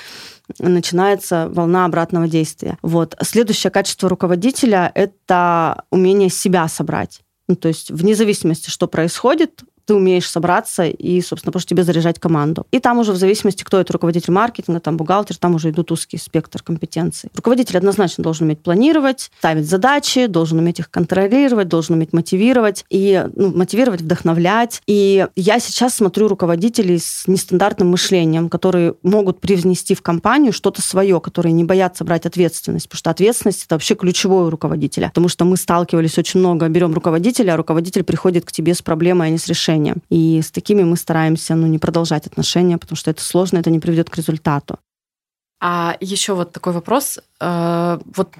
начинается волна обратного действия. Вот. Следующее качество руководителя – это умение себя собрать. Ну, то есть вне зависимости, что происходит, ты умеешь собраться и, собственно, просто тебе заряжать команду. И там уже в зависимости, кто это руководитель маркетинга, там бухгалтер, там уже идут узкий спектр компетенций. Руководитель однозначно должен уметь планировать, ставить задачи, должен уметь их контролировать, должен уметь мотивировать и ну, мотивировать, вдохновлять. И я сейчас смотрю руководителей с нестандартным мышлением, которые могут привнести в компанию что-то свое, которые не боятся брать ответственность, потому что ответственность это вообще ключевое у руководителя, потому что мы сталкивались очень много, берем руководителя, а руководитель приходит к тебе с проблемой, а не с решением отношения. И с такими мы стараемся ну, не продолжать отношения, потому что это сложно, это не приведет к результату. А еще вот такой вопрос. Э, вот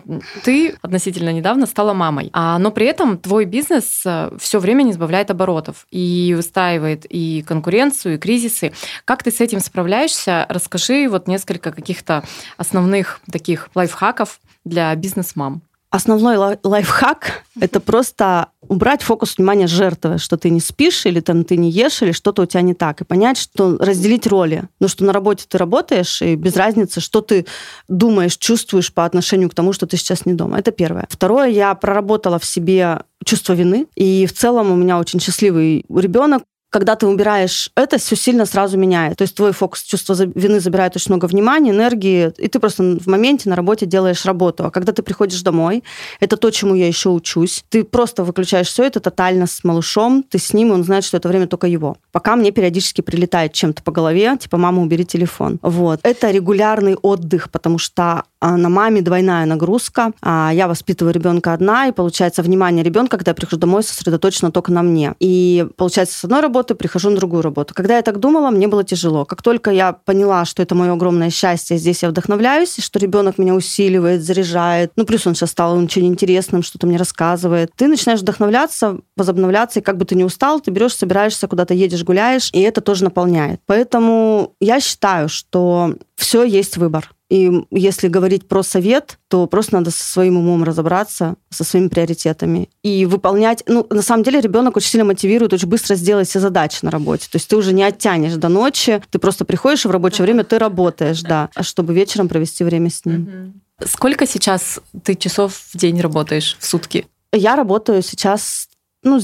ты относительно недавно стала мамой, а, но при этом твой бизнес э, все время не сбавляет оборотов и выстаивает и конкуренцию, и кризисы. Как ты с этим справляешься? Расскажи вот несколько каких-то основных таких лайфхаков для бизнес-мам. Основной лайфхак – это просто убрать фокус внимания жертвы, что ты не спишь, или там ты не ешь, или что-то у тебя не так, и понять, что разделить роли. Ну, что на работе ты работаешь, и без разницы, что ты думаешь, чувствуешь по отношению к тому, что ты сейчас не дома. Это первое. Второе, я проработала в себе чувство вины, и в целом у меня очень счастливый ребенок, когда ты убираешь это, все сильно сразу меняет. То есть твой фокус чувство вины забирает очень много внимания, энергии, и ты просто в моменте на работе делаешь работу. А когда ты приходишь домой, это то, чему я еще учусь. Ты просто выключаешь все это тотально с малышом, ты с ним, и он знает, что это время только его. Пока мне периодически прилетает чем-то по голове, типа, мама, убери телефон. Вот. Это регулярный отдых, потому что а, на маме двойная нагрузка. А, я воспитываю ребенка одна, и получается внимание ребенка, когда я прихожу домой, сосредоточено только на мне. И получается, с одной работы прихожу на другую работу. Когда я так думала, мне было тяжело. Как только я поняла, что это мое огромное счастье, здесь я вдохновляюсь, что ребенок меня усиливает, заряжает, ну плюс он сейчас стал очень интересным, что-то мне рассказывает, ты начинаешь вдохновляться, возобновляться, и как бы ты не устал, ты берешь, собираешься, куда-то едешь, гуляешь, и это тоже наполняет. Поэтому я считаю, что все есть выбор. И если говорить про совет, то просто надо со своим умом разобраться, со своими приоритетами и выполнять. Ну, на самом деле ребенок очень сильно мотивирует очень быстро сделать все задачи на работе. То есть ты уже не оттянешь до ночи, ты просто приходишь и в рабочее время ты работаешь, да, чтобы вечером провести время с ним. Сколько сейчас ты часов в день работаешь в сутки? Я работаю сейчас ну,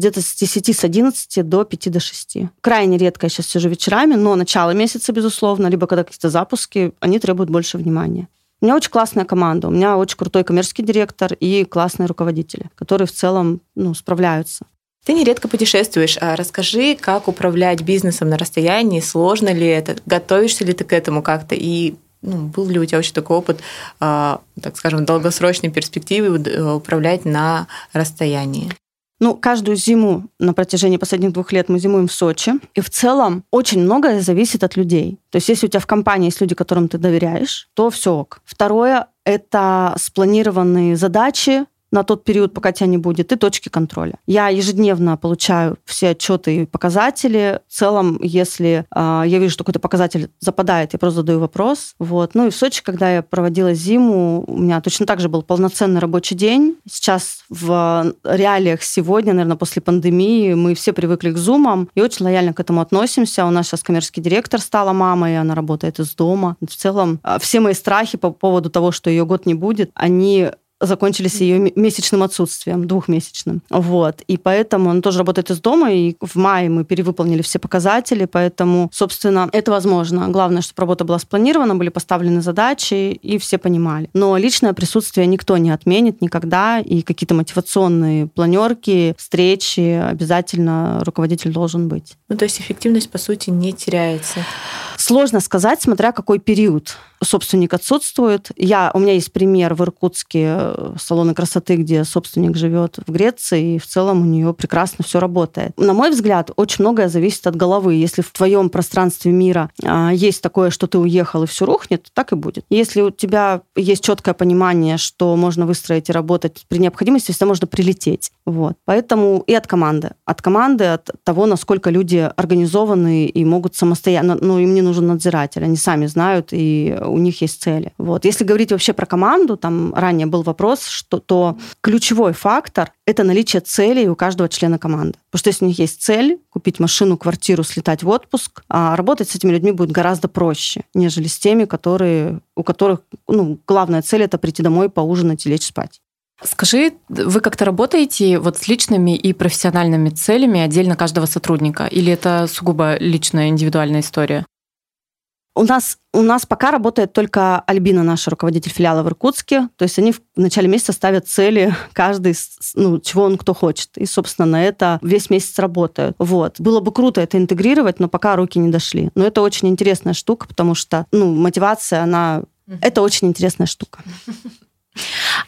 где-то с 10, с 11 до 5 до 6. Крайне редко я сейчас сижу вечерами, но начало месяца, безусловно, либо когда какие-то запуски, они требуют больше внимания. У меня очень классная команда, у меня очень крутой коммерческий директор и классные руководители, которые в целом ну, справляются. Ты нередко путешествуешь. А расскажи, как управлять бизнесом на расстоянии, сложно ли это, готовишься ли ты к этому как-то и ну, был ли у тебя вообще такой опыт, э, так скажем, долгосрочной перспективы э, управлять на расстоянии? Ну, каждую зиму на протяжении последних двух лет мы зимуем в Сочи. И в целом очень многое зависит от людей. То есть если у тебя в компании есть люди, которым ты доверяешь, то все ок. Второе — это спланированные задачи, на тот период, пока тебя не будет, и точки контроля. Я ежедневно получаю все отчеты и показатели. В целом, если э, я вижу, что какой-то показатель западает, я просто задаю вопрос. Вот. Ну и в Сочи, когда я проводила зиму, у меня точно так же был полноценный рабочий день. Сейчас в реалиях сегодня, наверное, после пандемии, мы все привыкли к зумам и очень лояльно к этому относимся. У нас сейчас коммерческий директор стала мамой, она работает из дома. В целом, а, все мои страхи по поводу того, что ее год не будет, они закончились ее месячным отсутствием, двухмесячным. Вот. И поэтому он тоже работает из дома, и в мае мы перевыполнили все показатели, поэтому, собственно, это возможно. Главное, чтобы работа была спланирована, были поставлены задачи, и все понимали. Но личное присутствие никто не отменит никогда, и какие-то мотивационные планерки, встречи обязательно руководитель должен быть. Ну, то есть эффективность, по сути, не теряется. Сложно сказать, смотря какой период собственник отсутствует. Я, у меня есть пример в Иркутске э, салоны красоты, где собственник живет в Греции, и в целом у нее прекрасно все работает. На мой взгляд, очень многое зависит от головы. Если в твоем пространстве мира а, есть такое, что ты уехал и все рухнет, так и будет. Если у тебя есть четкое понимание, что можно выстроить и работать при необходимости, всегда можно прилететь. Вот. Поэтому и от команды. От команды, от того, насколько люди организованы и могут самостоятельно, ну, им не нужен надзиратель, они сами знают, и у них есть цели. Вот. Если говорить вообще про команду, там ранее был вопрос, что то ключевой фактор – это наличие целей у каждого члена команды. Потому что если у них есть цель, купить машину, квартиру, слетать в отпуск, а работать с этими людьми будет гораздо проще, нежели с теми, которые, у которых ну, главная цель – это прийти домой, поужинать и лечь спать. Скажи, вы как-то работаете вот с личными и профессиональными целями отдельно каждого сотрудника? Или это сугубо личная, индивидуальная история? У нас, у нас пока работает только Альбина, наша руководитель филиала в Иркутске. То есть они в начале месяца ставят цели каждый, ну, чего он кто хочет. И, собственно, на это весь месяц работают. Вот. Было бы круто это интегрировать, но пока руки не дошли. Но это очень интересная штука, потому что, ну, мотивация, она... Это очень интересная штука.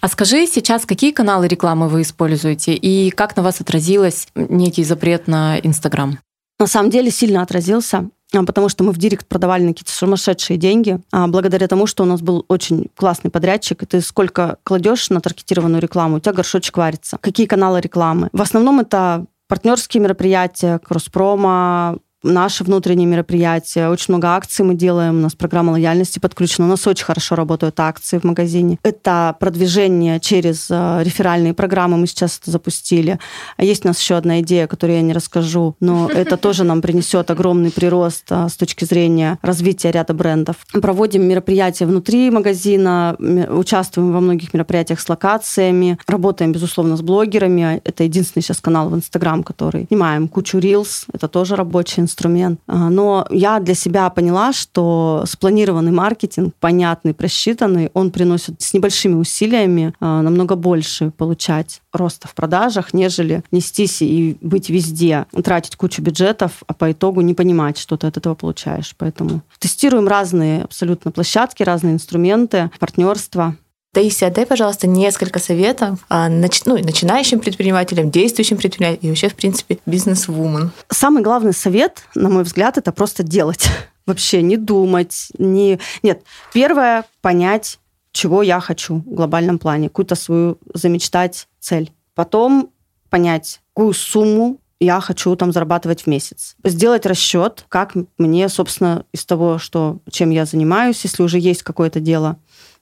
А скажи сейчас, какие каналы рекламы вы используете и как на вас отразилось некий запрет на Инстаграм? На самом деле сильно отразился потому что мы в Директ продавали на какие-то сумасшедшие деньги, а благодаря тому, что у нас был очень классный подрядчик, и ты сколько кладешь на таргетированную рекламу, у тебя горшочек варится. Какие каналы рекламы? В основном это партнерские мероприятия, Кросспрома, наши внутренние мероприятия. Очень много акций мы делаем. У нас программа лояльности подключена. У нас очень хорошо работают акции в магазине. Это продвижение через э, реферальные программы. Мы сейчас это запустили. А есть у нас еще одна идея, которую я не расскажу, но это тоже нам принесет огромный прирост э, с точки зрения развития ряда брендов. Проводим мероприятия внутри магазина, участвуем во многих мероприятиях с локациями, работаем, безусловно, с блогерами. Это единственный сейчас канал в Инстаграм, который снимаем кучу рилс. Это тоже рабочий инструмент. Но я для себя поняла, что спланированный маркетинг, понятный, просчитанный, он приносит с небольшими усилиями а, намного больше получать роста в продажах, нежели нестись и быть везде, тратить кучу бюджетов, а по итогу не понимать, что ты от этого получаешь. Поэтому тестируем разные абсолютно площадки, разные инструменты, партнерства. Таисия, дай, пожалуйста, несколько советов а, нач... ну, начинающим предпринимателям, действующим предпринимателям и вообще, в принципе, бизнес-вумен. Самый главный совет, на мой взгляд, это просто делать. Вообще не думать, не... Нет, первое — понять, чего я хочу в глобальном плане, какую-то свою замечтать цель. Потом понять, какую сумму я хочу там зарабатывать в месяц. Сделать расчет, как мне, собственно, из того, что, чем я занимаюсь, если уже есть какое-то дело,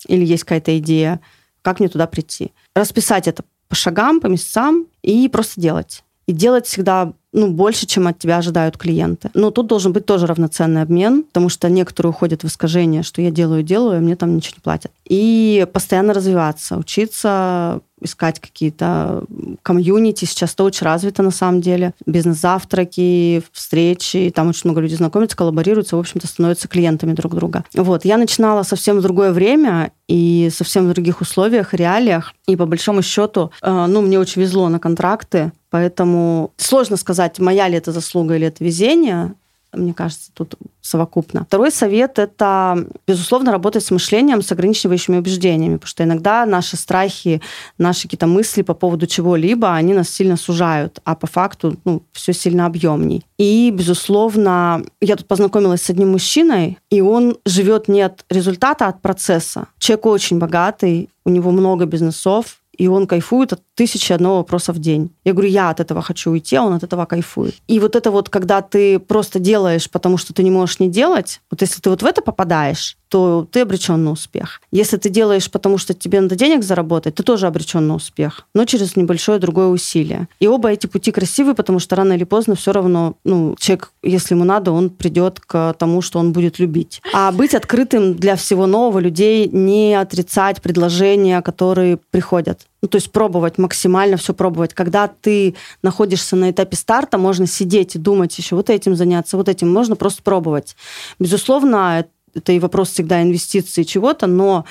или есть какая-то идея, как мне туда прийти. Расписать это по шагам, по месяцам и просто делать. И делать всегда ну, больше, чем от тебя ожидают клиенты. Но тут должен быть тоже равноценный обмен, потому что некоторые уходят в искажение, что я делаю, делаю, а мне там ничего не платят. И постоянно развиваться, учиться искать какие-то комьюнити. Сейчас это очень развито на самом деле. Бизнес-завтраки, встречи. Там очень много людей знакомятся, коллаборируются, в общем-то, становятся клиентами друг друга. Вот. Я начинала совсем в другое время и совсем в других условиях, реалиях. И по большому счету, э, ну, мне очень везло на контракты, поэтому сложно сказать, моя ли это заслуга или это везение мне кажется, тут совокупно. Второй совет – это, безусловно, работать с мышлением, с ограничивающими убеждениями, потому что иногда наши страхи, наши какие-то мысли по поводу чего-либо, они нас сильно сужают, а по факту ну, все сильно объемней. И, безусловно, я тут познакомилась с одним мужчиной, и он живет не от результата, а от процесса. Человек очень богатый, у него много бизнесов, и он кайфует от тысячи одного вопроса в день. Я говорю, я от этого хочу уйти, а он от этого кайфует. И вот это вот, когда ты просто делаешь, потому что ты не можешь не делать, вот если ты вот в это попадаешь, то ты обречен на успех. Если ты делаешь, потому что тебе надо денег заработать, ты тоже обречен на успех, но через небольшое другое усилие. И оба эти пути красивые, потому что рано или поздно все равно, ну, человек, если ему надо, он придет к тому, что он будет любить. А быть открытым для всего нового людей, не отрицать предложения, которые приходят. Ну, то есть пробовать, максимально все пробовать. Когда ты находишься на этапе старта, можно сидеть и думать еще вот этим заняться, вот этим. Можно просто пробовать. Безусловно, это и вопрос всегда инвестиций чего-то, но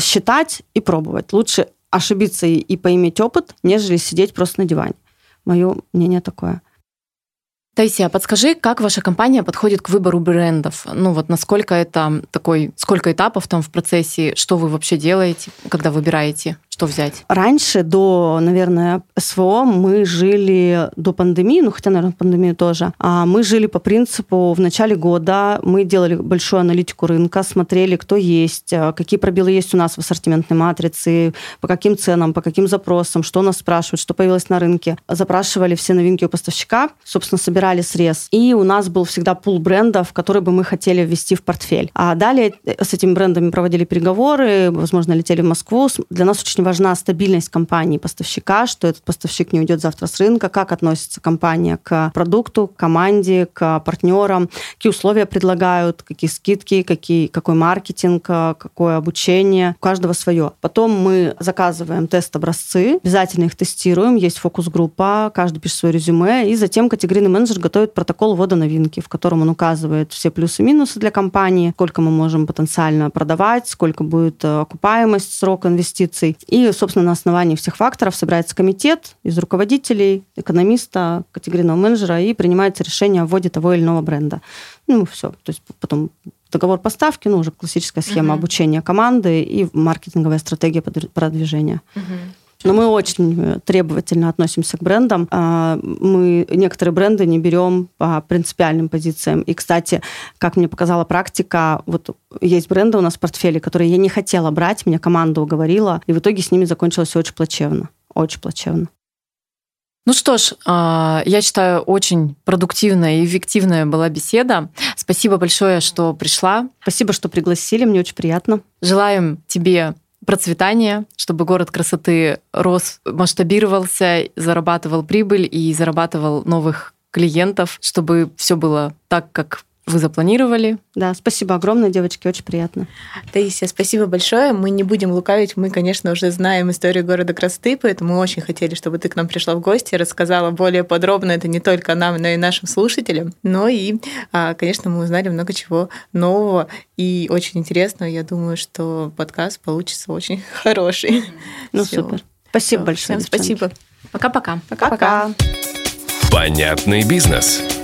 считать и пробовать. Лучше ошибиться и, и поиметь опыт, нежели сидеть просто на диване. Мое мнение такое. Таисия, подскажи, как ваша компания подходит к выбору брендов? Ну вот насколько это такой, сколько этапов там в процессе, что вы вообще делаете, когда выбираете? Что взять? Раньше, до, наверное, СВО, мы жили до пандемии, ну хотя, наверное, пандемию тоже, а мы жили по принципу в начале года, мы делали большую аналитику рынка, смотрели, кто есть, а, какие пробелы есть у нас в ассортиментной матрице, по каким ценам, по каким запросам, что нас спрашивают, что появилось на рынке. Запрашивали все новинки у поставщика, собственно, собирали срез. И у нас был всегда пул брендов, которые бы мы хотели ввести в портфель. А далее э, с этими брендами проводили переговоры, возможно, летели в Москву. Для нас очень очень важна стабильность компании поставщика, что этот поставщик не уйдет завтра с рынка, как относится компания к продукту, к команде, к партнерам, какие условия предлагают, какие скидки, какие, какой маркетинг, какое обучение. У каждого свое. Потом мы заказываем тест-образцы, обязательно их тестируем, есть фокус-группа, каждый пишет свое резюме, и затем категорийный менеджер готовит протокол ввода новинки, в котором он указывает все плюсы и минусы для компании, сколько мы можем потенциально продавать, сколько будет э, окупаемость, срок инвестиций. И, собственно, на основании всех факторов собирается комитет из руководителей, экономиста, категорийного менеджера и принимается решение о вводе того или иного бренда. Ну, все. То есть потом договор поставки, ну, уже классическая схема uh-huh. обучения команды и маркетинговая стратегия продвижения. Uh-huh. Но мы очень э, требовательно относимся к брендам. А, мы некоторые бренды не берем по принципиальным позициям. И, кстати, как мне показала практика, вот есть бренды у нас в портфеле, которые я не хотела брать, меня команда уговорила, и в итоге с ними закончилось очень плачевно. Очень плачевно. Ну что ж, а, я считаю, очень продуктивная и эффективная была беседа. Спасибо большое, что пришла. Спасибо, что пригласили, мне очень приятно. Желаем тебе процветания, чтобы город красоты рос, масштабировался, зарабатывал прибыль и зарабатывал новых клиентов, чтобы все было так, как вы запланировали. Да, спасибо огромное, девочки, очень приятно. Таисия, спасибо большое. Мы не будем лукавить, мы, конечно, уже знаем историю города красоты, поэтому мы очень хотели, чтобы ты к нам пришла в гости и рассказала более подробно это не только нам, но и нашим слушателям. Но и, а, конечно, мы узнали много чего нового и очень интересного. Я думаю, что подкаст получится очень хороший. Ну, Всё. супер. Спасибо Всё. большое. Всем спасибо. Пока-пока. Пока-пока. Понятный бизнес.